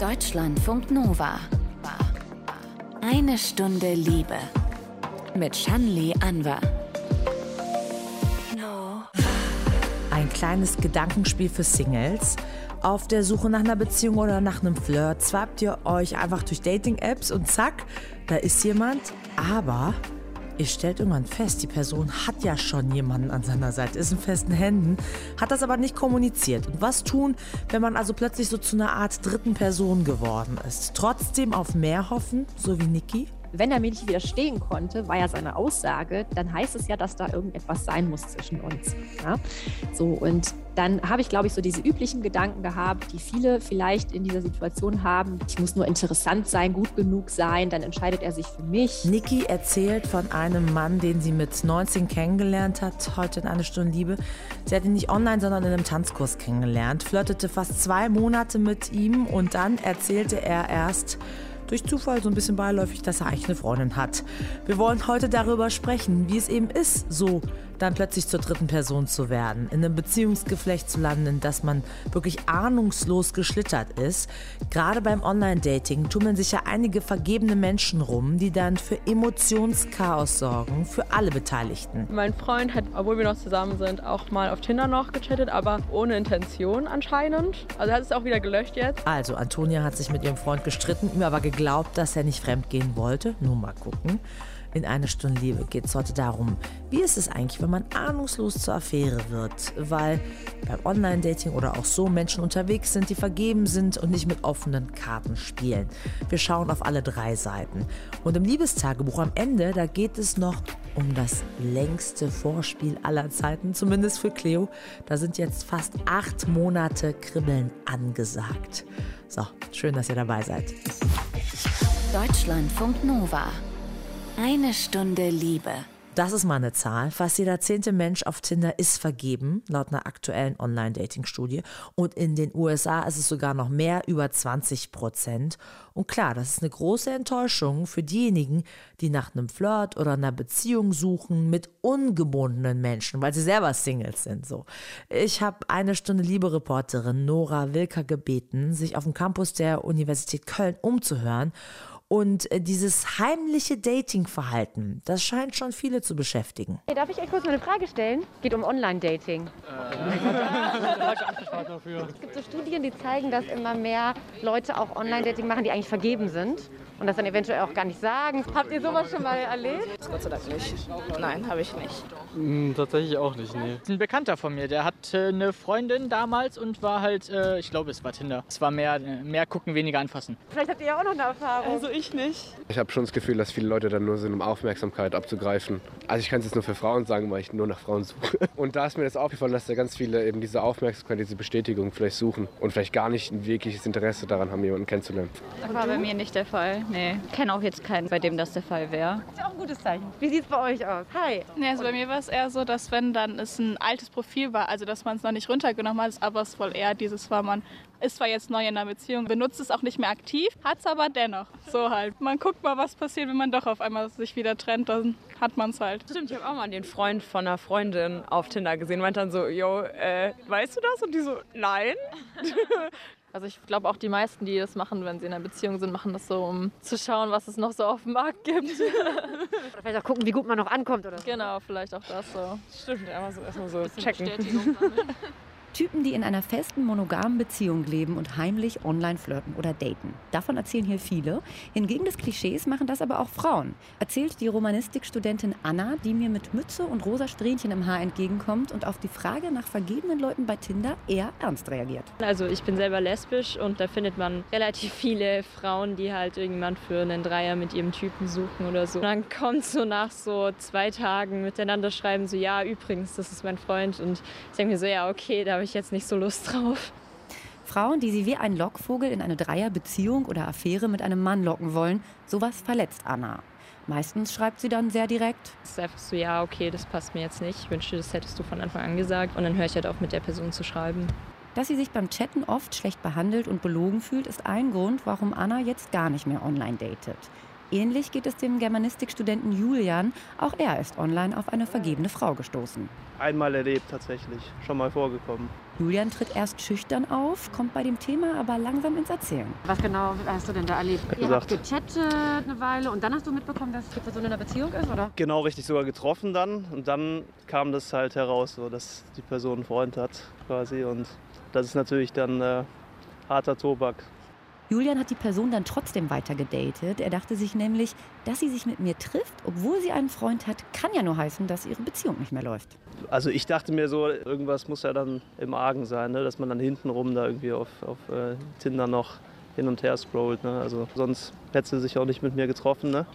Deutschlandfunk Nova. Eine Stunde Liebe. Mit Shanli Anwar. Ein kleines Gedankenspiel für Singles. Auf der Suche nach einer Beziehung oder nach einem Flirt swappt ihr euch einfach durch Dating-Apps und zack, da ist jemand. Aber ihr stellt irgendwann fest, die Person hat ja schon jemanden an seiner Seite, ist in festen Händen, hat das aber nicht kommuniziert. Und was tun, wenn man also plötzlich so zu einer Art dritten Person geworden ist? Trotzdem auf mehr hoffen, so wie Niki? Wenn er mir nicht widerstehen konnte, war ja seine Aussage, dann heißt es ja, dass da irgendetwas sein muss zwischen uns. Ja? So, und dann habe ich, glaube ich, so diese üblichen Gedanken gehabt, die viele vielleicht in dieser Situation haben. Ich muss nur interessant sein, gut genug sein, dann entscheidet er sich für mich. Niki erzählt von einem Mann, den sie mit 19 kennengelernt hat, heute in eine Stunde Liebe. Sie hat ihn nicht online, sondern in einem Tanzkurs kennengelernt, flirtete fast zwei Monate mit ihm und dann erzählte er erst, durch Zufall so ein bisschen beiläufig, dass er eigentlich eine Freundin hat. Wir wollen heute darüber sprechen, wie es eben ist, so dann plötzlich zur dritten Person zu werden, in einem Beziehungsgeflecht zu landen, dass man wirklich ahnungslos geschlittert ist. Gerade beim Online-Dating tummeln sich ja einige vergebene Menschen rum, die dann für Emotionschaos sorgen, für alle Beteiligten. Mein Freund hat, obwohl wir noch zusammen sind, auch mal auf Tinder noch gechattet, aber ohne Intention anscheinend. Also hat es auch wieder gelöscht jetzt. Also, Antonia hat sich mit ihrem Freund gestritten, ihm aber geglaubt, dass er nicht fremdgehen wollte. Nur mal gucken. In einer Stunde Liebe geht es heute darum, wie ist es eigentlich, wenn man ahnungslos zur Affäre wird, weil beim Online-Dating oder auch so Menschen unterwegs sind, die vergeben sind und nicht mit offenen Karten spielen. Wir schauen auf alle drei Seiten. Und im Liebestagebuch am Ende, da geht es noch um das längste Vorspiel aller Zeiten, zumindest für Cleo. Da sind jetzt fast acht Monate Kribbeln angesagt. So, schön, dass ihr dabei seid. Deutschlandfunk Nova. Eine Stunde Liebe. Das ist mal eine Zahl. Fast jeder zehnte Mensch auf Tinder ist vergeben, laut einer aktuellen Online-Dating-Studie. Und in den USA ist es sogar noch mehr, über 20 Prozent. Und klar, das ist eine große Enttäuschung für diejenigen, die nach einem Flirt oder einer Beziehung suchen mit ungebundenen Menschen, weil sie selber Singles sind. So. Ich habe eine Stunde Liebe-Reporterin Nora Wilker gebeten, sich auf dem Campus der Universität Köln umzuhören und äh, dieses heimliche Dating-Verhalten, das scheint schon viele zu beschäftigen. Hey, darf ich euch kurz mal eine Frage stellen? Geht um Online-Dating. Äh, es gibt so Studien, die zeigen, dass immer mehr Leute auch Online-Dating machen, die eigentlich vergeben sind und das dann eventuell auch gar nicht sagen. Habt ihr sowas schon mal erlebt? Gott sei Dank nicht. Nein, habe ich nicht. Mm, tatsächlich auch nicht, nee. Ein Bekannter von mir, der hatte eine Freundin damals und war halt, äh, ich glaube, es war Tinder. Es war mehr, mehr gucken, weniger anfassen. Vielleicht habt ihr ja auch noch eine Erfahrung. Also ich nicht. Ich habe schon das Gefühl, dass viele Leute dann nur sind, um Aufmerksamkeit abzugreifen. Also ich kann es jetzt nur für Frauen sagen, weil ich nur nach Frauen suche. Und da ist mir das aufgefallen, dass da ganz viele eben diese Aufmerksamkeit, diese Bestätigung vielleicht suchen und vielleicht gar nicht ein wirkliches Interesse daran haben, jemanden kennenzulernen. Das war bei mir nicht der Fall. Nee, kenne auch jetzt keinen, bei dem das der Fall wäre. Ist ja auch ein gutes Zeichen. Wie sieht es bei euch aus? Hi. Nee, also bei mir war es eher so, dass wenn dann es ein altes Profil war, also dass man es noch nicht runtergenommen hat, aber es wohl eher dieses war, man ist zwar jetzt neu in einer Beziehung, benutzt es auch nicht mehr aktiv, hat es aber dennoch. So halt. Man guckt mal, was passiert, wenn man doch auf einmal sich wieder trennt, dann hat man es halt. Stimmt, ich habe auch mal den Freund von einer Freundin auf Tinder gesehen, meint dann so, yo, äh, weißt du das? Und die so, nein. Also ich glaube auch die meisten, die das machen, wenn sie in einer Beziehung sind, machen das so, um zu schauen, was es noch so auf dem Markt gibt. oder vielleicht auch gucken, wie gut man noch ankommt oder so. Genau, vielleicht auch das so. Stimmt, einfach so erstmal so checken. Typen, die in einer festen monogamen Beziehung leben und heimlich online flirten oder daten. Davon erzählen hier viele. Hingegen des Klischees machen das aber auch Frauen. Erzählt die Romanistikstudentin Anna, die mir mit Mütze und rosa Strähnchen im Haar entgegenkommt und auf die Frage nach vergebenen Leuten bei Tinder eher ernst reagiert. Also ich bin selber lesbisch und da findet man relativ viele Frauen, die halt irgendjemand für einen Dreier mit ihrem Typen suchen oder so. Und dann kommt so nach so zwei Tagen miteinander schreiben so, ja übrigens, das ist mein Freund und ich denke mir so, ja okay, da habe ich jetzt nicht so Lust drauf. Frauen, die sie wie ein Lockvogel in eine Dreierbeziehung oder Affäre mit einem Mann locken wollen, sowas verletzt Anna. Meistens schreibt sie dann sehr direkt. Es ist einfach so, ja, okay, das passt mir jetzt nicht. Ich wünschte, das hättest du von Anfang an gesagt. Und dann höre ich halt auf, mit der Person zu schreiben. Dass sie sich beim Chatten oft schlecht behandelt und belogen fühlt, ist ein Grund, warum Anna jetzt gar nicht mehr online datet. Ähnlich geht es dem Germanistikstudenten Julian. Auch er ist online auf eine vergebene Frau gestoßen. Einmal erlebt tatsächlich, schon mal vorgekommen. Julian tritt erst schüchtern auf, kommt bei dem Thema aber langsam ins Erzählen. Was genau hast du denn da erlebt? Ihr habt gechattet eine Weile und dann hast du mitbekommen, dass die Person in einer Beziehung ist, oder? Genau richtig sogar getroffen dann und dann kam das halt heraus, so, dass die Person einen Freund hat quasi und das ist natürlich dann äh, harter Tobak. Julian hat die Person dann trotzdem weiter gedatet. Er dachte sich nämlich, dass sie sich mit mir trifft, obwohl sie einen Freund hat, kann ja nur heißen, dass ihre Beziehung nicht mehr läuft. Also ich dachte mir so, irgendwas muss ja dann im Argen sein, ne? dass man dann hintenrum da irgendwie auf, auf äh, Tinder noch hin und her scrollt. Ne? Also sonst hätte sie sich auch nicht mit mir getroffen. Ne?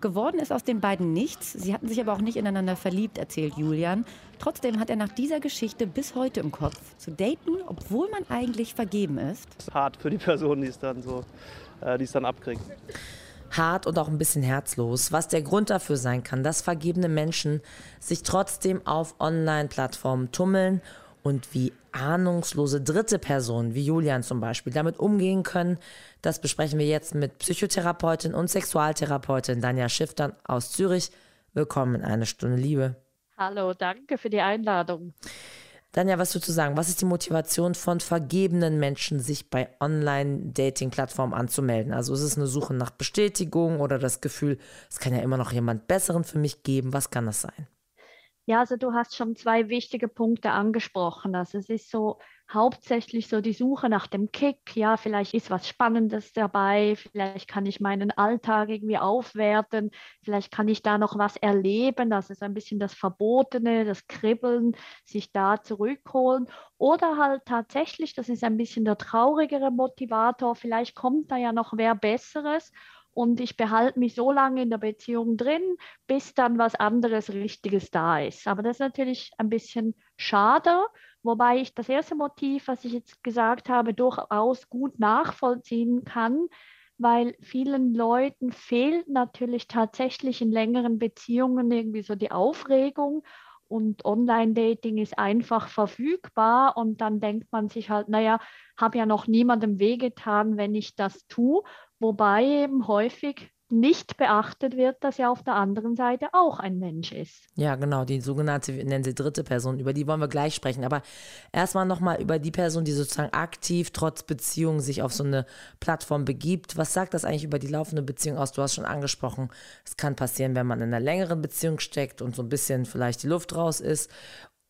Geworden ist aus den beiden nichts. Sie hatten sich aber auch nicht ineinander verliebt, erzählt Julian. Trotzdem hat er nach dieser Geschichte bis heute im Kopf, zu daten, obwohl man eigentlich vergeben ist. Das ist hart für die Person, die es dann so, äh, die es dann abkriegt. hart und auch ein bisschen herzlos, was der Grund dafür sein kann, dass vergebene Menschen sich trotzdem auf Online-Plattformen tummeln und wie ahnungslose dritte Personen, wie Julian zum Beispiel, damit umgehen können, das besprechen wir jetzt mit Psychotherapeutin und Sexualtherapeutin Danja Schiftern aus Zürich. Willkommen in eine Stunde Liebe. Hallo, danke für die Einladung. Danja, was würdest du sagen? Was ist die Motivation von vergebenen Menschen, sich bei Online-Dating-Plattformen anzumelden? Also ist es eine Suche nach Bestätigung oder das Gefühl, es kann ja immer noch jemand Besseren für mich geben? Was kann das sein? Ja, also du hast schon zwei wichtige Punkte angesprochen. Also es ist so hauptsächlich so die Suche nach dem Kick. Ja, vielleicht ist was Spannendes dabei, vielleicht kann ich meinen Alltag irgendwie aufwerten, vielleicht kann ich da noch was erleben. Das ist ein bisschen das Verbotene, das Kribbeln, sich da zurückholen. Oder halt tatsächlich, das ist ein bisschen der traurigere Motivator, vielleicht kommt da ja noch wer Besseres und ich behalte mich so lange in der Beziehung drin, bis dann was anderes Richtiges da ist. Aber das ist natürlich ein bisschen schade, wobei ich das erste Motiv, was ich jetzt gesagt habe, durchaus gut nachvollziehen kann, weil vielen Leuten fehlt natürlich tatsächlich in längeren Beziehungen irgendwie so die Aufregung und Online-Dating ist einfach verfügbar und dann denkt man sich halt, naja, habe ja noch niemandem wehgetan, wenn ich das tue, wobei eben häufig nicht beachtet wird, dass er auf der anderen Seite auch ein Mensch ist. Ja, genau, die sogenannte, nennen sie dritte Person, über die wollen wir gleich sprechen. Aber erstmal nochmal über die Person, die sozusagen aktiv trotz Beziehung sich auf so eine Plattform begibt. Was sagt das eigentlich über die laufende Beziehung aus? Du hast schon angesprochen, es kann passieren, wenn man in einer längeren Beziehung steckt und so ein bisschen vielleicht die Luft raus ist.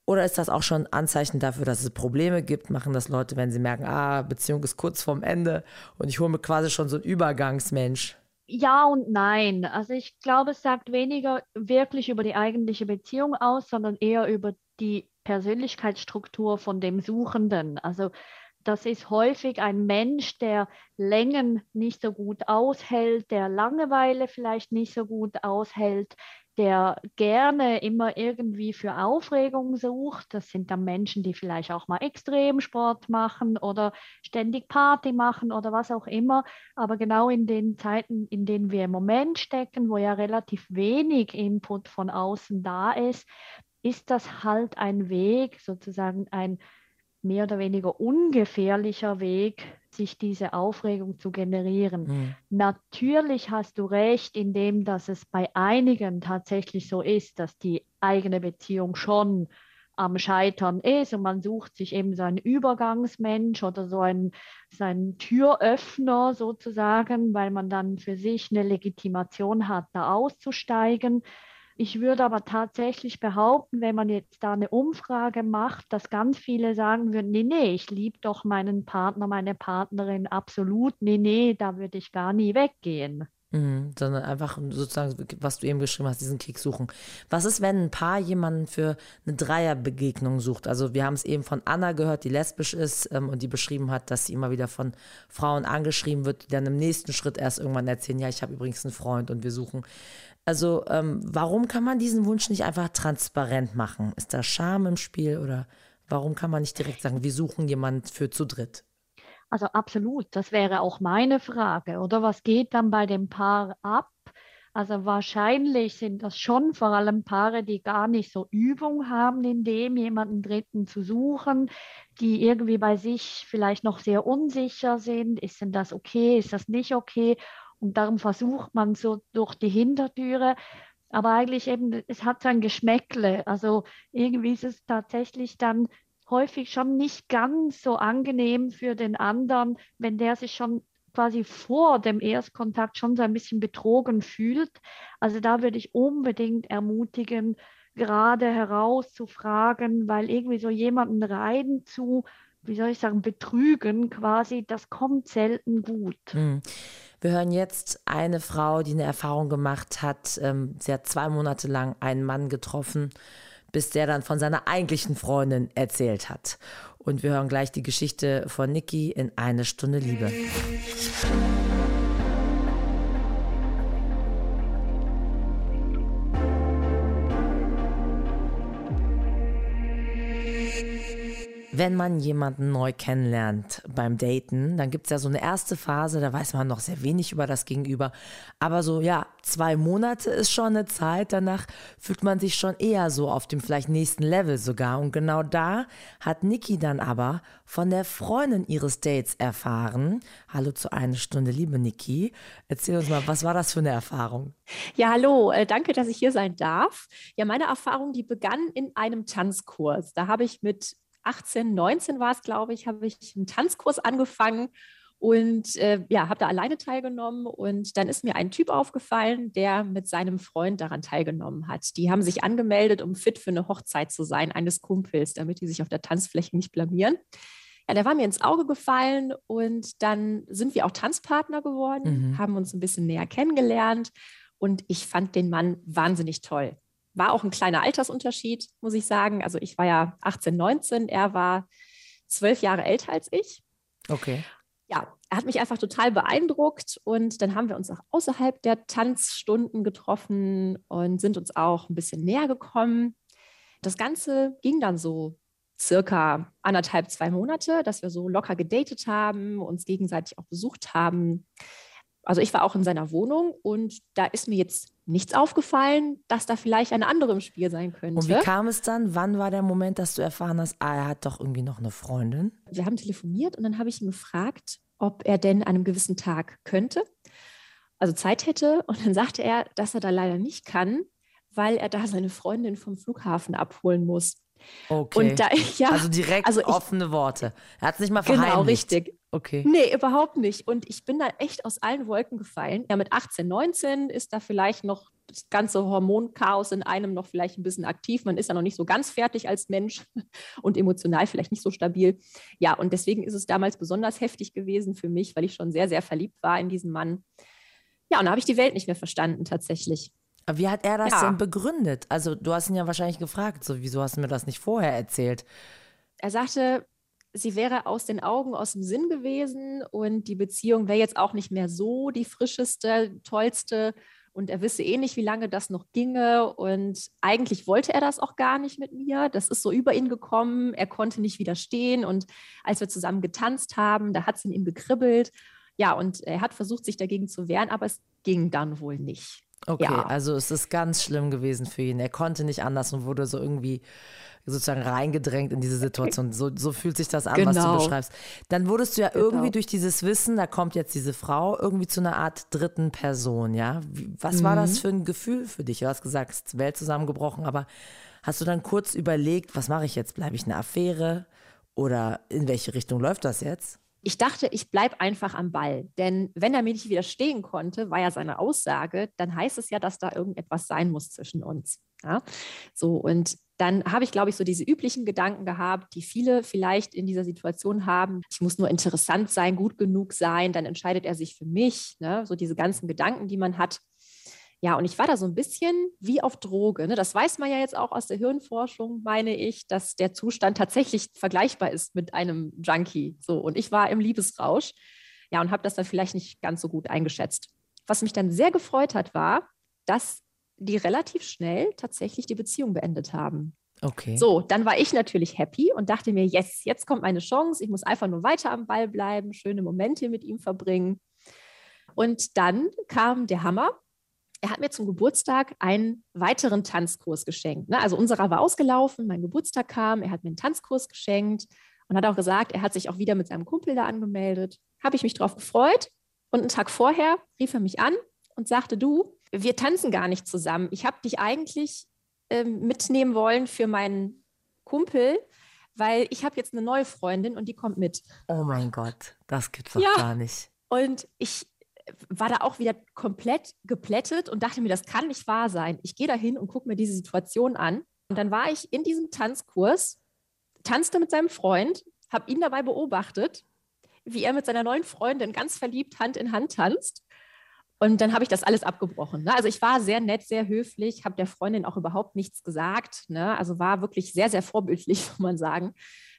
Oder ist das auch schon ein Anzeichen dafür, dass es Probleme gibt? Machen das Leute, wenn sie merken, ah, Beziehung ist kurz vorm Ende und ich hole mir quasi schon so einen Übergangsmensch? Ja und nein. Also ich glaube, es sagt weniger wirklich über die eigentliche Beziehung aus, sondern eher über die Persönlichkeitsstruktur von dem Suchenden. Also das ist häufig ein Mensch, der Längen nicht so gut aushält, der Langeweile vielleicht nicht so gut aushält, der gerne immer irgendwie für Aufregung sucht. Das sind dann Menschen, die vielleicht auch mal Extremsport machen oder ständig Party machen oder was auch immer. Aber genau in den Zeiten, in denen wir im Moment stecken, wo ja relativ wenig Input von außen da ist, ist das halt ein Weg, sozusagen ein mehr oder weniger ungefährlicher Weg, sich diese Aufregung zu generieren. Mhm. Natürlich hast du recht, indem dass es bei einigen tatsächlich so ist, dass die eigene Beziehung schon am Scheitern ist und man sucht sich eben so einen Übergangsmensch oder so einen, so einen Türöffner sozusagen, weil man dann für sich eine Legitimation hat, da auszusteigen. Ich würde aber tatsächlich behaupten, wenn man jetzt da eine Umfrage macht, dass ganz viele sagen würden, nee, nee, ich liebe doch meinen Partner, meine Partnerin absolut, nee, nee, da würde ich gar nie weggehen. Mhm, sondern einfach sozusagen, was du eben geschrieben hast, diesen Kick suchen. Was ist, wenn ein Paar jemanden für eine Dreierbegegnung sucht? Also wir haben es eben von Anna gehört, die lesbisch ist ähm, und die beschrieben hat, dass sie immer wieder von Frauen angeschrieben wird, die dann im nächsten Schritt erst irgendwann erzählen, ja, ich habe übrigens einen Freund und wir suchen. Also ähm, warum kann man diesen Wunsch nicht einfach transparent machen? Ist da Scham im Spiel oder warum kann man nicht direkt sagen, wir suchen jemanden für zu dritt? Also absolut, das wäre auch meine Frage. Oder was geht dann bei dem Paar ab? Also wahrscheinlich sind das schon vor allem Paare, die gar nicht so Übung haben, in dem jemanden Dritten zu suchen, die irgendwie bei sich vielleicht noch sehr unsicher sind. Ist denn das okay? Ist das nicht okay? Und darum versucht man so durch die Hintertüre. Aber eigentlich eben, es hat so ein Geschmäckle. Also irgendwie ist es tatsächlich dann häufig schon nicht ganz so angenehm für den anderen, wenn der sich schon quasi vor dem Erstkontakt schon so ein bisschen betrogen fühlt. Also da würde ich unbedingt ermutigen, gerade herauszufragen, weil irgendwie so jemanden rein zu, wie soll ich sagen, betrügen quasi, das kommt selten gut. Mhm. Wir hören jetzt eine Frau, die eine Erfahrung gemacht hat. Ähm, sie hat zwei Monate lang einen Mann getroffen, bis der dann von seiner eigentlichen Freundin erzählt hat. Und wir hören gleich die Geschichte von Niki in eine Stunde Liebe. Wenn man jemanden neu kennenlernt beim Daten, dann gibt es ja so eine erste Phase, da weiß man noch sehr wenig über das Gegenüber. Aber so, ja, zwei Monate ist schon eine Zeit, danach fühlt man sich schon eher so auf dem vielleicht nächsten Level sogar. Und genau da hat Niki dann aber von der Freundin ihres Dates erfahren. Hallo zu einer Stunde, liebe Niki. Erzähl uns mal, was war das für eine Erfahrung? Ja, hallo, äh, danke, dass ich hier sein darf. Ja, meine Erfahrung, die begann in einem Tanzkurs. Da habe ich mit 18, 19 war es, glaube ich, habe ich einen Tanzkurs angefangen und äh, ja, habe da alleine teilgenommen. Und dann ist mir ein Typ aufgefallen, der mit seinem Freund daran teilgenommen hat. Die haben sich angemeldet, um fit für eine Hochzeit zu sein, eines Kumpels, damit die sich auf der Tanzfläche nicht blamieren. Ja, der war mir ins Auge gefallen und dann sind wir auch Tanzpartner geworden, mhm. haben uns ein bisschen näher kennengelernt und ich fand den Mann wahnsinnig toll war auch ein kleiner Altersunterschied, muss ich sagen. Also ich war ja 18, 19, er war zwölf Jahre älter als ich. Okay. Ja, er hat mich einfach total beeindruckt und dann haben wir uns auch außerhalb der Tanzstunden getroffen und sind uns auch ein bisschen näher gekommen. Das Ganze ging dann so circa anderthalb, zwei Monate, dass wir so locker gedatet haben, uns gegenseitig auch besucht haben. Also ich war auch in seiner Wohnung und da ist mir jetzt nichts aufgefallen, dass da vielleicht eine andere im Spiel sein könnte. Und wie kam es dann? Wann war der Moment, dass du erfahren hast, ah, er hat doch irgendwie noch eine Freundin? Wir haben telefoniert und dann habe ich ihn gefragt, ob er denn an einem gewissen Tag könnte, also Zeit hätte. Und dann sagte er, dass er da leider nicht kann, weil er da seine Freundin vom Flughafen abholen muss. Okay. Und da, ja, also direkt also ich, offene Worte. Er hat es nicht mal verheimlicht. Genau, richtig. Okay. Nee, überhaupt nicht. Und ich bin da echt aus allen Wolken gefallen. Ja, mit 18, 19 ist da vielleicht noch das ganze Hormonchaos in einem noch vielleicht ein bisschen aktiv. Man ist ja noch nicht so ganz fertig als Mensch und emotional vielleicht nicht so stabil. Ja, und deswegen ist es damals besonders heftig gewesen für mich, weil ich schon sehr, sehr verliebt war in diesen Mann. Ja, und da habe ich die Welt nicht mehr verstanden tatsächlich. Aber wie hat er das ja. denn begründet? Also du hast ihn ja wahrscheinlich gefragt, so wieso hast du mir das nicht vorher erzählt? Er sagte, sie wäre aus den Augen, aus dem Sinn gewesen und die Beziehung wäre jetzt auch nicht mehr so die frischeste, tollste und er wisse eh nicht, wie lange das noch ginge und eigentlich wollte er das auch gar nicht mit mir. Das ist so über ihn gekommen, er konnte nicht widerstehen und als wir zusammen getanzt haben, da hat es in ihm gekribbelt. Ja, und er hat versucht, sich dagegen zu wehren, aber es ging dann wohl nicht. Okay, ja. also es ist ganz schlimm gewesen für ihn. Er konnte nicht anders und wurde so irgendwie sozusagen reingedrängt in diese Situation. So, so fühlt sich das an, genau. was du genau. beschreibst. Dann wurdest du ja genau. irgendwie durch dieses Wissen, da kommt jetzt diese Frau, irgendwie zu einer Art dritten Person, ja? Was mhm. war das mhm. für ein Gefühl für dich? Du hast gesagt, Welt zusammengebrochen, aber hast du dann kurz überlegt, was mache ich jetzt? Bleibe ich eine Affäre? Oder in welche Richtung läuft das jetzt? Ich dachte, ich bleibe einfach am Ball. Denn wenn er mir nicht widerstehen konnte, war ja seine Aussage, dann heißt es ja, dass da irgendetwas sein muss zwischen uns. Ja? So, und dann habe ich, glaube ich, so diese üblichen Gedanken gehabt, die viele vielleicht in dieser Situation haben. Ich muss nur interessant sein, gut genug sein, dann entscheidet er sich für mich. Ne? So diese ganzen Gedanken, die man hat. Ja, und ich war da so ein bisschen wie auf Droge. Ne? Das weiß man ja jetzt auch aus der Hirnforschung, meine ich, dass der Zustand tatsächlich vergleichbar ist mit einem Junkie. So, und ich war im Liebesrausch. Ja, und habe das dann vielleicht nicht ganz so gut eingeschätzt. Was mich dann sehr gefreut hat, war, dass die relativ schnell tatsächlich die Beziehung beendet haben. Okay. So, dann war ich natürlich happy und dachte mir, yes, jetzt kommt meine Chance. Ich muss einfach nur weiter am Ball bleiben, schöne Momente mit ihm verbringen. Und dann kam der Hammer er hat mir zum Geburtstag einen weiteren Tanzkurs geschenkt. Ne? Also unserer war ausgelaufen, mein Geburtstag kam, er hat mir einen Tanzkurs geschenkt und hat auch gesagt, er hat sich auch wieder mit seinem Kumpel da angemeldet. Habe ich mich drauf gefreut. Und einen Tag vorher rief er mich an und sagte, du, wir tanzen gar nicht zusammen. Ich habe dich eigentlich ähm, mitnehmen wollen für meinen Kumpel, weil ich habe jetzt eine neue Freundin und die kommt mit. Oh mein Gott, das gibt's doch Ja. gar nicht. Und ich war da auch wieder komplett geplättet und dachte mir, das kann nicht wahr sein. Ich gehe da hin und gucke mir diese Situation an. Und dann war ich in diesem Tanzkurs, tanzte mit seinem Freund, habe ihn dabei beobachtet, wie er mit seiner neuen Freundin ganz verliebt Hand in Hand tanzt. Und dann habe ich das alles abgebrochen. Ne? Also ich war sehr nett, sehr höflich, habe der Freundin auch überhaupt nichts gesagt. Ne? Also war wirklich sehr, sehr vorbildlich, muss man sagen.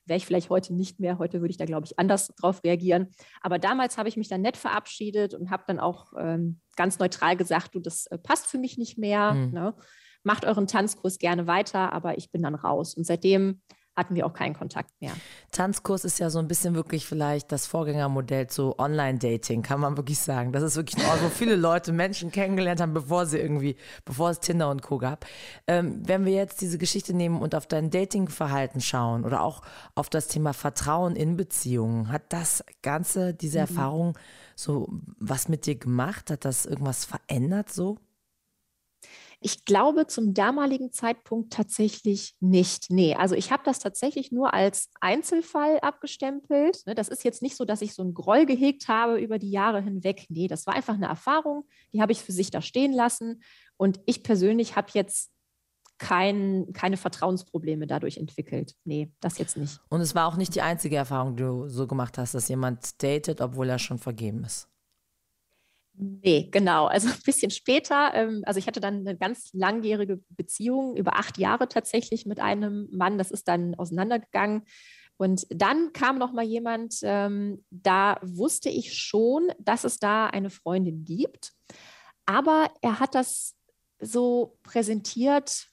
Wäre ich vielleicht heute nicht mehr. Heute würde ich da, glaube ich, anders drauf reagieren. Aber damals habe ich mich dann nett verabschiedet und habe dann auch ähm, ganz neutral gesagt, du, das äh, passt für mich nicht mehr. Mhm. Ne? Macht euren Tanzkurs gerne weiter, aber ich bin dann raus. Und seitdem hatten wir auch keinen Kontakt mehr. Tanzkurs ist ja so ein bisschen wirklich vielleicht das Vorgängermodell zu Online-Dating, kann man wirklich sagen. Das ist wirklich ein Ort, wo viele Leute Menschen kennengelernt haben, bevor sie irgendwie, bevor es Tinder und Co. gab. Ähm, wenn wir jetzt diese Geschichte nehmen und auf dein Datingverhalten schauen oder auch auf das Thema Vertrauen in Beziehungen, hat das Ganze, diese Mhm. Erfahrung so was mit dir gemacht? Hat das irgendwas verändert so? Ich glaube zum damaligen Zeitpunkt tatsächlich nicht. Nee, also ich habe das tatsächlich nur als Einzelfall abgestempelt. Ne, Das ist jetzt nicht so, dass ich so einen Groll gehegt habe über die Jahre hinweg. Nee, das war einfach eine Erfahrung, die habe ich für sich da stehen lassen. Und ich persönlich habe jetzt kein, keine Vertrauensprobleme dadurch entwickelt. Nee, das jetzt nicht. Und es war auch nicht die einzige Erfahrung, die du so gemacht hast, dass jemand datet, obwohl er schon vergeben ist. Nee, genau. Also ein bisschen später, ähm, also ich hatte dann eine ganz langjährige Beziehung, über acht Jahre tatsächlich mit einem Mann. Das ist dann auseinandergegangen. Und dann kam noch mal jemand, ähm, da wusste ich schon, dass es da eine Freundin gibt. Aber er hat das so präsentiert,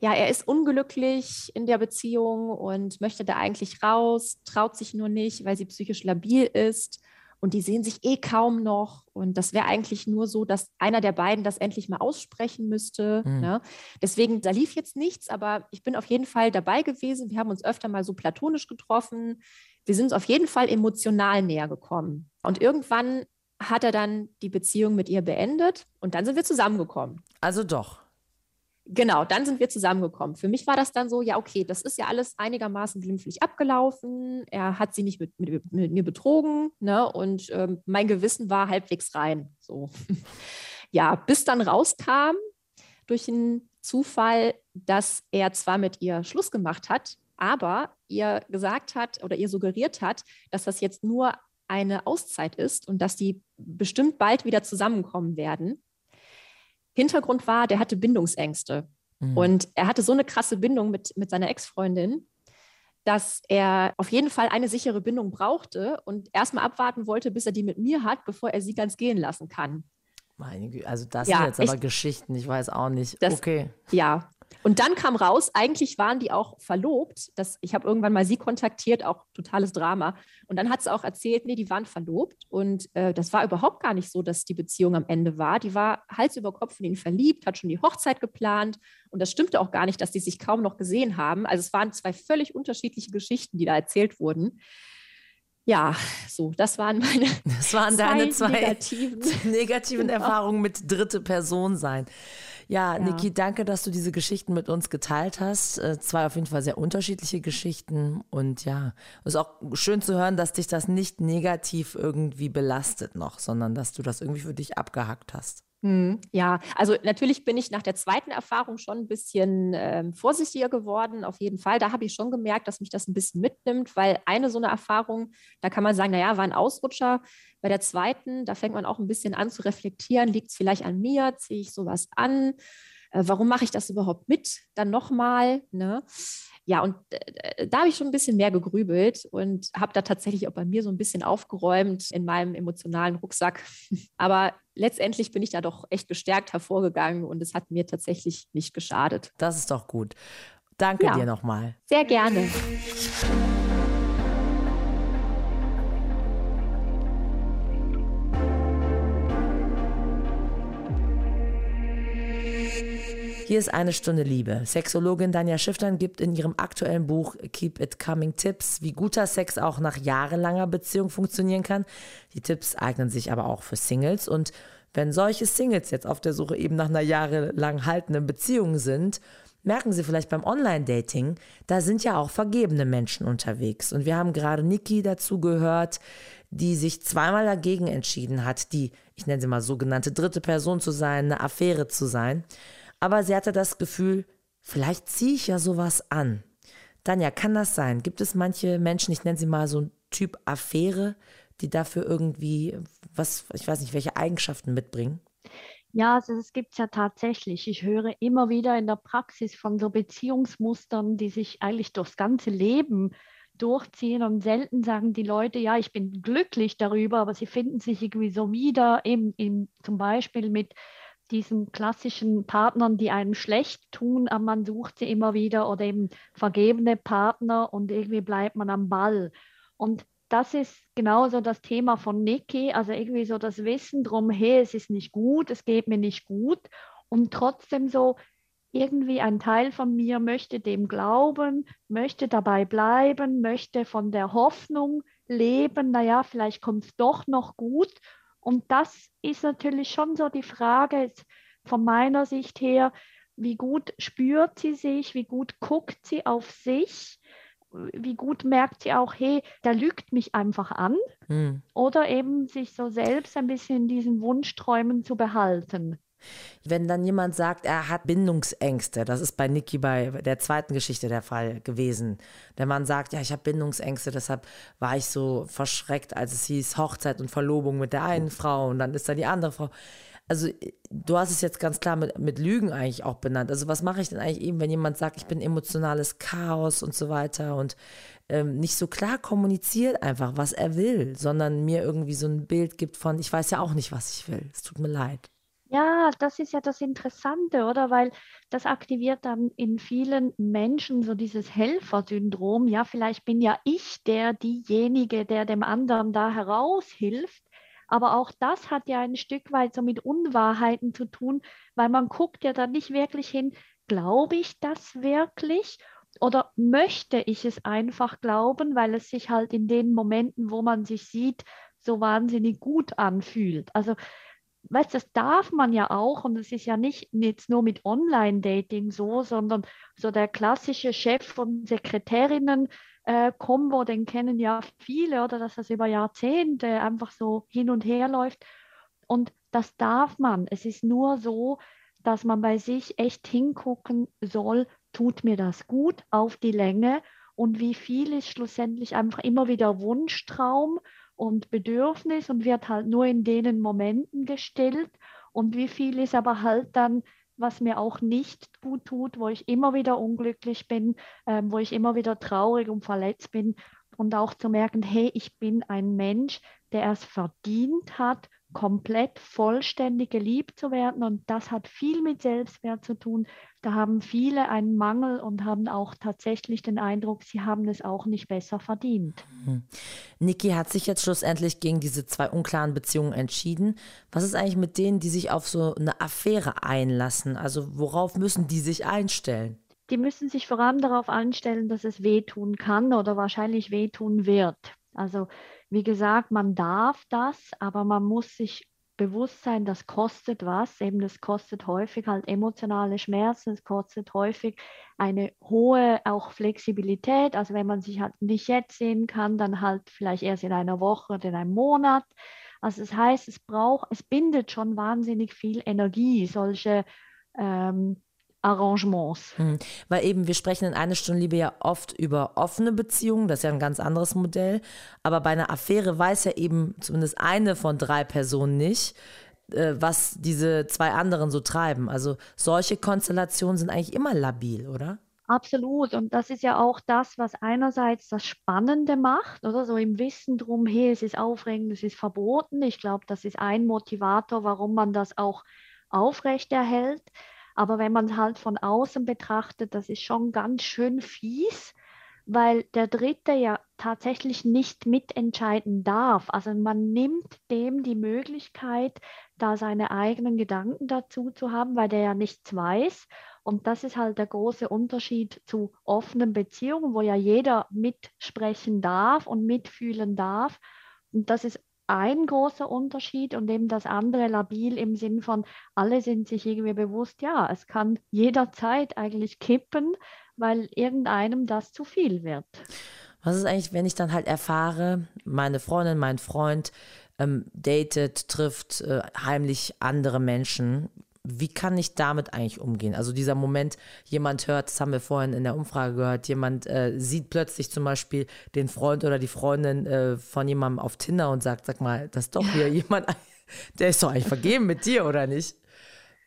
ja, er ist unglücklich in der Beziehung und möchte da eigentlich raus, traut sich nur nicht, weil sie psychisch labil ist. Und die sehen sich eh kaum noch. Und das wäre eigentlich nur so, dass einer der beiden das endlich mal aussprechen müsste. Mhm. Ne? Deswegen, da lief jetzt nichts, aber ich bin auf jeden Fall dabei gewesen. Wir haben uns öfter mal so platonisch getroffen. Wir sind uns auf jeden Fall emotional näher gekommen. Und irgendwann hat er dann die Beziehung mit ihr beendet und dann sind wir zusammengekommen. Also doch. Genau, dann sind wir zusammengekommen. Für mich war das dann so, ja, okay, das ist ja alles einigermaßen glimpflich abgelaufen. Er hat sie nicht mit, mit, mit mir betrogen, ne? Und ähm, mein Gewissen war halbwegs rein. So. ja, bis dann rauskam durch einen Zufall, dass er zwar mit ihr Schluss gemacht hat, aber ihr gesagt hat oder ihr suggeriert hat, dass das jetzt nur eine Auszeit ist und dass die bestimmt bald wieder zusammenkommen werden. Hintergrund war, der hatte Bindungsängste. Mhm. Und er hatte so eine krasse Bindung mit, mit seiner Ex-Freundin, dass er auf jeden Fall eine sichere Bindung brauchte und erstmal abwarten wollte, bis er die mit mir hat, bevor er sie ganz gehen lassen kann. Meine Güte, also das Ja, sind jetzt aber ich- Geschichten, ich weiß auch nicht. Das- okay. Ja. Und dann kam raus, eigentlich waren die auch verlobt. Das, ich habe irgendwann mal sie kontaktiert, auch totales Drama. Und dann hat sie auch erzählt, nee, die waren verlobt. Und äh, das war überhaupt gar nicht so, dass die Beziehung am Ende war. Die war Hals über Kopf in ihn verliebt, hat schon die Hochzeit geplant. Und das stimmte auch gar nicht, dass die sich kaum noch gesehen haben. Also es waren zwei völlig unterschiedliche Geschichten, die da erzählt wurden. Ja, so, das waren meine Das waren deine zwei negativen, negativen Genau. Erfahrungen mit dritte Person sein. Ja, Ja. Niki, danke, dass du diese Geschichten mit uns geteilt hast. Äh, Zwei auf jeden Fall sehr unterschiedliche Geschichten. Und ja, es ist auch schön zu hören, dass dich das nicht negativ irgendwie belastet noch, sondern dass du das irgendwie für dich abgehackt hast. Hm, Ja, also natürlich bin ich nach der zweiten Erfahrung schon ein bisschen ähm, vorsichtiger geworden, auf jeden Fall. Da habe ich schon gemerkt, dass mich das ein bisschen mitnimmt, weil eine so eine Erfahrung, da kann man sagen, naja, war ein Ausrutscher. Bei der zweiten, da fängt man auch ein bisschen an zu reflektieren, liegt es vielleicht an mir, ziehe ich sowas an? Äh, warum mache ich das überhaupt mit? Dann nochmal, ne? Ja, und äh, da habe ich schon ein bisschen mehr gegrübelt und habe da tatsächlich auch bei mir so ein bisschen aufgeräumt in meinem emotionalen Rucksack. Aber letztendlich bin ich da doch echt gestärkt hervorgegangen und es hat mir tatsächlich nicht geschadet. Das ist doch gut. Danke Ja. dir nochmal. Sehr gerne. Hier ist eine Stunde Liebe. Sexologin Danja Schiftern gibt in ihrem aktuellen Buch Keep It Coming Tipps, wie guter Sex auch nach jahrelanger Beziehung funktionieren kann. Die Tipps eignen sich aber auch für Singles. Und wenn solche Singles jetzt auf der Suche eben nach einer jahrelang haltenden Beziehung sind, merken Sie vielleicht beim Online-Dating, da sind ja auch vergebene Menschen unterwegs. Und wir haben gerade Niki dazu gehört, die sich zweimal dagegen entschieden hat, die, ich nenne sie mal sogenannte dritte Person zu sein, eine Affäre zu sein. Aber sie hatte das Gefühl, vielleicht ziehe ich ja sowas an. Danja, kann das sein? Gibt es manche Menschen, ich nenne sie mal so ein Typ Affäre, die dafür irgendwie was, ich weiß nicht, welche Eigenschaften mitbringen? Ja, also das gibt es ja tatsächlich. Ich höre immer wieder in der Praxis von so Beziehungsmustern, die sich eigentlich durchs ganze Leben durchziehen und selten sagen die Leute, ja, ich bin glücklich darüber, aber sie finden sich irgendwie so wieder, eben, eben zum Beispiel mit diesen klassischen Partnern, die einem schlecht tun, aber man sucht sie immer wieder oder eben vergebene Partner und irgendwie bleibt man am Ball. Und das ist genauso das Thema von Niki, also irgendwie so das Wissen drum, hey, es ist nicht gut, es geht mir nicht gut und trotzdem so irgendwie ein Teil von mir möchte dem glauben, möchte dabei bleiben, möchte von der Hoffnung leben, naja, vielleicht kommt es doch noch gut. Und das ist natürlich schon so die Frage von meiner Sicht her, wie gut spürt sie sich, wie gut guckt sie auf sich wie gut merkt sie auch, hey, der lügt mich einfach an. Hm. Oder eben sich so selbst ein bisschen in diesen Wunschträumen zu behalten. Wenn dann jemand sagt, er hat Bindungsängste, das ist bei Niki bei der zweiten Geschichte der Fall gewesen. Der Mann sagt, ja, ich habe Bindungsängste, deshalb war ich so verschreckt, als es hieß Hochzeit und Verlobung mit der einen Frau und dann ist da die andere Frau also du hast es jetzt ganz klar mit, mit Lügen eigentlich auch benannt. Also was mache ich denn eigentlich eben, wenn jemand sagt, ich bin emotionales Chaos und so weiter und ähm, nicht so klar kommuniziert einfach, was er will, sondern mir irgendwie so ein Bild gibt von, ich weiß ja auch nicht, was ich will. Es tut mir leid. Ja, das ist ja das Interessante, oder? Weil das aktiviert dann in vielen Menschen so dieses Helfersyndrom. Ja, vielleicht bin ja ich der, diejenige, der dem anderen da heraushilft. Aber auch das hat ja ein Stück weit so mit Unwahrheiten zu tun, weil man guckt ja dann nicht wirklich hin, glaube ich das wirklich? Oder möchte ich es einfach glauben, weil es sich halt in den Momenten, wo man sich sieht, so wahnsinnig gut anfühlt? Also, weißt das darf man ja auch und es ist ja nicht jetzt nur mit Online-Dating so, sondern so der klassische Chef von Sekretärinnen, äh, Combo, den kennen ja viele, oder dass das über Jahrzehnte einfach so hin und her läuft. Und das darf man. Es ist nur so, dass man bei sich echt hingucken soll, tut mir das gut auf die Länge und wie viel ist schlussendlich einfach immer wieder Wunschtraum und Bedürfnis und wird halt nur in denen Momenten gestellt. Und wie viel ist aber halt dann was mir auch nicht gut tut, wo ich immer wieder unglücklich bin, äh, wo ich immer wieder traurig und verletzt bin. Und auch zu merken, hey, ich bin ein Mensch, der es verdient hat, komplett vollständig geliebt zu werden. Und das hat viel mit Selbstwert zu tun. Da haben viele einen Mangel und haben auch tatsächlich den Eindruck, sie haben es auch nicht besser verdient. Mhm. Niki hat sich jetzt schlussendlich gegen diese zwei unklaren Beziehungen entschieden. Was ist eigentlich mit denen, die sich auf so eine Affäre einlassen? Also worauf müssen die sich einstellen? Die müssen sich vor allem darauf einstellen, dass es wehtun kann oder wahrscheinlich wehtun wird. Also wie gesagt, man darf das, aber man muss sich bewusst sein, das kostet was. Eben, das kostet häufig halt emotionale Schmerzen, es kostet häufig eine hohe auch Flexibilität. Also wenn man sich halt nicht jetzt sehen kann, dann halt vielleicht erst in einer Woche oder in einem Monat. Also das heißt, es braucht, es bindet schon wahnsinnig viel Energie, solche ähm, Arrangements. Hm. Weil eben, wir sprechen in einer Stunde Liebe ja oft über offene Beziehungen, das ist ja ein ganz anderes Modell. Aber bei einer Affäre weiß ja eben zumindest eine von drei Personen nicht, äh, was diese zwei anderen so treiben. Also solche Konstellationen sind eigentlich immer labil, oder? Absolut. Und das ist ja auch das, was einerseits das Spannende macht, oder so im Wissen drum, hey, es ist aufregend, es ist verboten. Ich glaube, das ist ein Motivator, warum man das auch aufrechterhält. Aber wenn man halt von außen betrachtet, das ist schon ganz schön fies, weil der Dritte ja tatsächlich nicht mitentscheiden darf. Also man nimmt dem die Möglichkeit, da seine eigenen Gedanken dazu zu haben, weil der ja nichts weiß. Und das ist halt der große Unterschied zu offenen Beziehungen, wo ja jeder mitsprechen darf und mitfühlen darf. Und das ist ein großer Unterschied und eben das andere labil im Sinn von, alle sind sich irgendwie bewusst, ja, es kann jederzeit eigentlich kippen, weil irgendeinem das zu viel wird. Was ist eigentlich, wenn ich dann halt erfahre, meine Freundin, mein Freund ähm, datet, trifft äh, heimlich andere Menschen? Wie kann ich damit eigentlich umgehen? Also dieser Moment, jemand hört, das haben wir vorhin in der Umfrage gehört, jemand äh, sieht plötzlich zum Beispiel den Freund oder die Freundin äh, von jemandem auf Tinder und sagt, sag mal, das ist doch hier jemand, der ist doch eigentlich vergeben mit dir, oder nicht?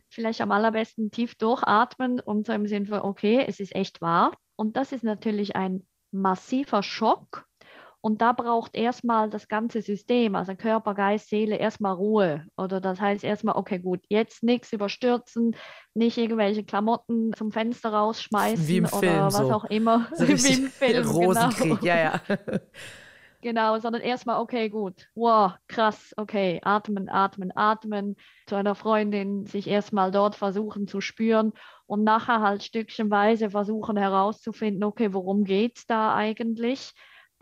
Vielleicht am allerbesten tief durchatmen und so im Sinne von, okay, es ist echt wahr. Und das ist natürlich ein massiver Schock. Und da braucht erstmal das ganze System, also Körper, Geist, Seele, erstmal Ruhe. Oder das heißt erstmal, okay, gut, jetzt nichts überstürzen, nicht irgendwelche Klamotten zum Fenster rausschmeißen Wie im oder Film, was so. auch immer. So Wie im Film, Rosenkrieg, genau. ja, ja. Genau, sondern erstmal, okay, gut, wow, krass, okay, atmen, atmen, atmen, zu einer Freundin sich erstmal dort versuchen zu spüren und nachher halt stückchenweise versuchen herauszufinden, okay, worum geht es da eigentlich?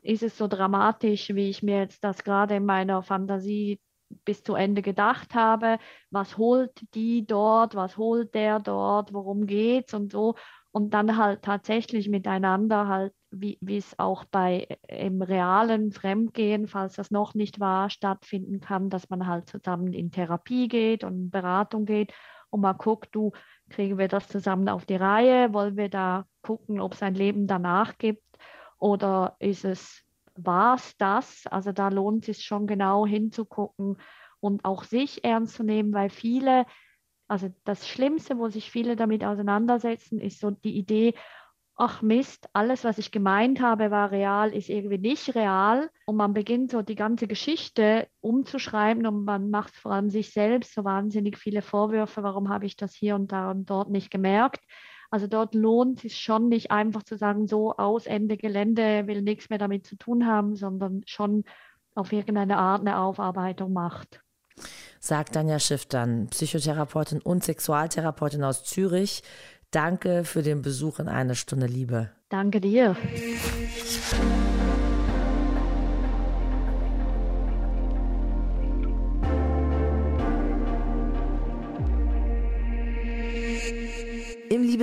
Ist es so dramatisch, wie ich mir jetzt das gerade in meiner Fantasie bis zu Ende gedacht habe? Was holt die dort? Was holt der dort? Worum geht's und so? Und dann halt tatsächlich miteinander halt wie, es auch bei äh, im realen Fremdgehen, falls das noch nicht war, stattfinden kann, dass man halt zusammen in Therapie geht und in Beratung geht und mal guckt, du, kriegen wir das zusammen auf die Reihe? Wollen wir da gucken, ob es ein Leben danach gibt? Oder ist es, war es das? Also da lohnt es schon genau hinzugucken und auch sich ernst zu nehmen, weil viele, also das Schlimmste, wo sich viele damit auseinandersetzen, ist so die Idee, ach Mist, alles, was ich gemeint habe, war real, ist irgendwie nicht real. Und man beginnt so die ganze Geschichte umzuschreiben und man macht vor allem sich selbst so wahnsinnig viele Vorwürfe, warum habe ich das hier und da und dort nicht gemerkt. Also dort lohnt es schon nicht einfach zu sagen, so aus Ende Gelände, will nichts mehr damit zu tun haben, sondern schon auf irgendeine Art eine Aufarbeitung macht. Sagt Danja Schiff dann, Psychotherapeutin und Sexualtherapeutin aus Zürich. Danke für den Besuch in eine Stunde Liebe. Danke dir.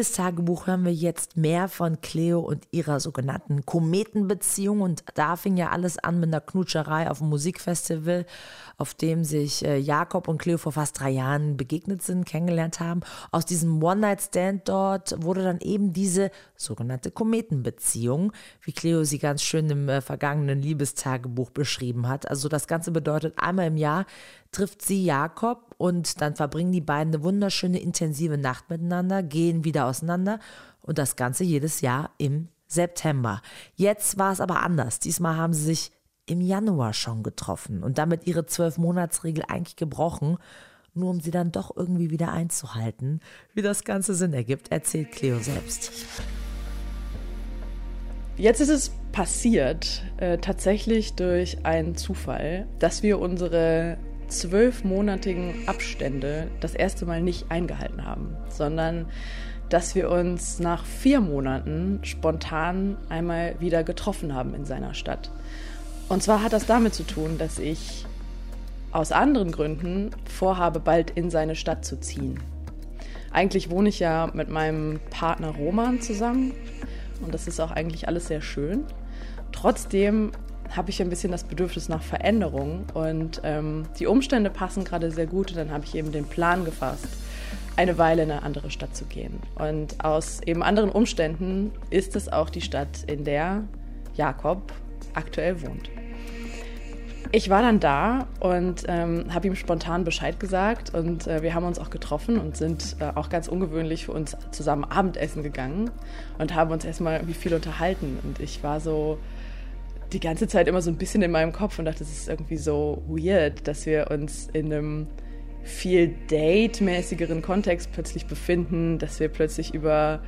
Liebestagebuch hören wir jetzt mehr von Cleo und ihrer sogenannten Kometenbeziehung. Und da fing ja alles an mit einer Knutscherei auf dem Musikfestival, auf dem sich äh, Jakob und Cleo vor fast drei Jahren begegnet sind, kennengelernt haben. Aus diesem One-Night-Stand dort wurde dann eben diese sogenannte Kometenbeziehung, wie Cleo sie ganz schön im äh, vergangenen Liebestagebuch beschrieben hat. Also das Ganze bedeutet, einmal im Jahr trifft sie Jakob und dann verbringen die beiden eine wunderschöne intensive Nacht miteinander, gehen wieder auseinander und das Ganze jedes Jahr im September. Jetzt war es aber anders. Diesmal haben sie sich im Januar schon getroffen und damit ihre Zwölf-Monats-Regel eigentlich gebrochen, nur um sie dann doch irgendwie wieder einzuhalten. Wie das Ganze Sinn ergibt, erzählt Cleo selbst. Jetzt ist es passiert, äh, tatsächlich durch einen Zufall, dass wir unsere zwölfmonatigen Abstände das erste Mal nicht eingehalten haben, sondern dass wir uns nach vier Monaten spontan einmal wieder getroffen haben in seiner Stadt. Und zwar hat das damit zu tun, dass ich aus anderen Gründen vorhabe, bald in seine Stadt zu ziehen. Eigentlich wohne ich ja mit meinem Partner Roman zusammen und das ist auch eigentlich alles sehr schön. Trotzdem habe ich ein bisschen das Bedürfnis nach Veränderung und ähm, die Umstände passen gerade sehr gut und dann habe ich eben den Plan gefasst, eine Weile in eine andere Stadt zu gehen. Und aus eben anderen Umständen ist es auch die Stadt, in der Jakob aktuell wohnt. Ich war dann da und ähm, habe ihm spontan Bescheid gesagt und äh, wir haben uns auch getroffen und sind äh, auch ganz ungewöhnlich für uns zusammen Abendessen gegangen und haben uns erstmal irgendwie viel unterhalten und ich war so die ganze Zeit immer so ein bisschen in meinem Kopf und dachte, es ist irgendwie so weird, dass wir uns in einem viel date-mäßigeren Kontext plötzlich befinden, dass wir plötzlich über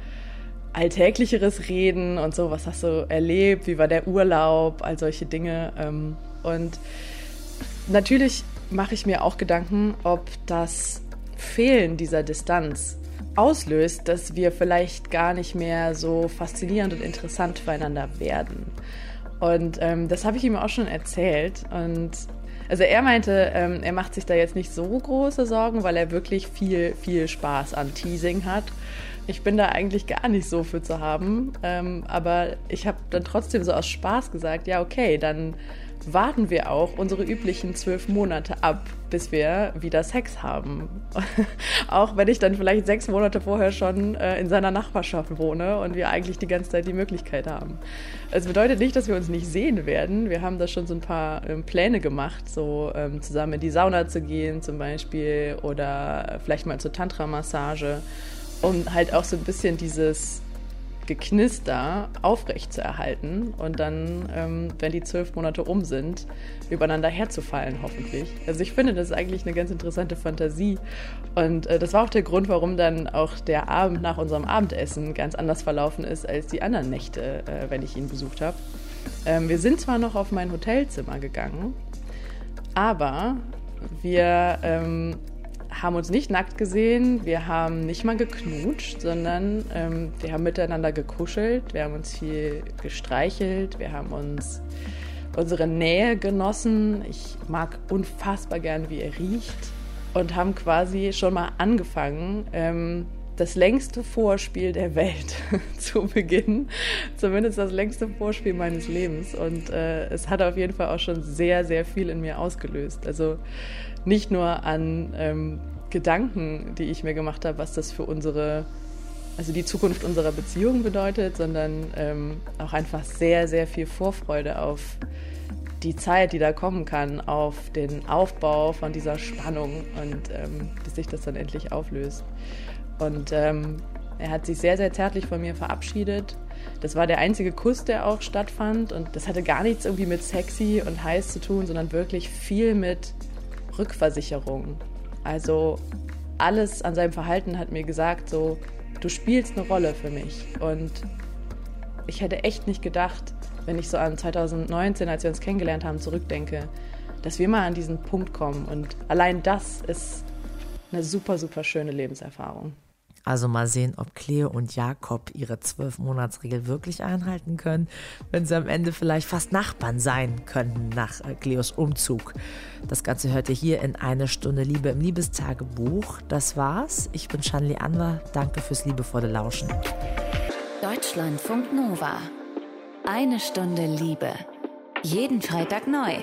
Alltäglicheres reden und so, was hast du erlebt, wie war der Urlaub, all solche Dinge. Ähm, und natürlich mache ich mir auch Gedanken, ob das Fehlen dieser Distanz auslöst, dass wir vielleicht gar nicht mehr so faszinierend und interessant füreinander werden. Und ähm, das habe ich ihm auch schon erzählt. Und also er meinte, ähm, er macht sich da jetzt nicht so große Sorgen, weil er wirklich viel, viel Spaß an Teasing hat. Ich bin da eigentlich gar nicht so für zu haben. Ähm, aber ich habe dann trotzdem so aus Spaß gesagt, ja, okay, dann warten wir auch unsere üblichen zwölf Monate ab, bis wir wieder Sex haben. auch wenn ich dann vielleicht sechs Monate vorher schon äh, in seiner Nachbarschaft wohne und wir eigentlich die ganze Zeit die Möglichkeit haben. Es bedeutet nicht, dass wir uns nicht sehen werden. Wir haben da schon so ein paar ähm, Pläne gemacht, so ähm, zusammen in die Sauna zu gehen zum Beispiel oder vielleicht mal zur Tantra-Massage, um halt auch so ein bisschen dieses Geknister aufrecht zu erhalten und dann, ähm, wenn die zwölf Monate um sind, übereinander herzufallen, hoffentlich. Also ich finde, das ist eigentlich eine ganz interessante Fantasie. Und äh, das war auch der Grund, warum dann auch der Abend nach unserem Abendessen ganz anders verlaufen ist als die anderen Nächte, äh, wenn ich ihn besucht habe. Ähm, wir sind zwar noch auf mein Hotelzimmer gegangen, aber wir ähm, haben uns nicht nackt gesehen, wir haben nicht mal geknutscht, sondern ähm, wir haben miteinander gekuschelt, wir haben uns viel gestreichelt, wir haben uns unsere Nähe genossen. Ich mag unfassbar gern, wie er riecht und haben quasi schon mal angefangen, ähm, das längste Vorspiel der Welt zu beginnen. Zumindest das längste Vorspiel meines Lebens. Und äh, es hat auf jeden Fall auch schon sehr, sehr viel in mir ausgelöst. Also nicht nur an ähm, Gedanken, die ich mir gemacht habe, was das für unsere, also die Zukunft unserer Beziehung bedeutet, sondern ähm, auch einfach sehr, sehr viel Vorfreude auf die Zeit, die da kommen kann, auf den Aufbau von dieser Spannung und ähm, bis sich das dann endlich auflöst. Und ähm, er hat sich sehr, sehr zärtlich von mir verabschiedet. Das war der einzige Kuss, der auch stattfand. Und das hatte gar nichts irgendwie mit sexy und heiß zu tun, sondern wirklich viel mit Rückversicherung. Also alles an seinem Verhalten hat mir gesagt, so, du spielst eine Rolle für mich. Und ich hätte echt nicht gedacht, wenn ich so an 2019, als wir uns kennengelernt haben, zurückdenke, dass wir mal an diesen Punkt kommen. Und allein das ist eine super, super schöne Lebenserfahrung. Also mal sehen, ob Cleo und Jakob ihre Zwölf-Monats-Regel wirklich einhalten können, wenn sie am Ende vielleicht fast Nachbarn sein könnten nach äh, Cleos Umzug. Das Ganze hört ihr hier in eine Stunde Liebe im Liebestagebuch. Das war's. Ich bin Shanli Anwar. Danke fürs liebevolle Lauschen. Deutschlandfunk Nova. Eine Stunde Liebe. Jeden Freitag neu.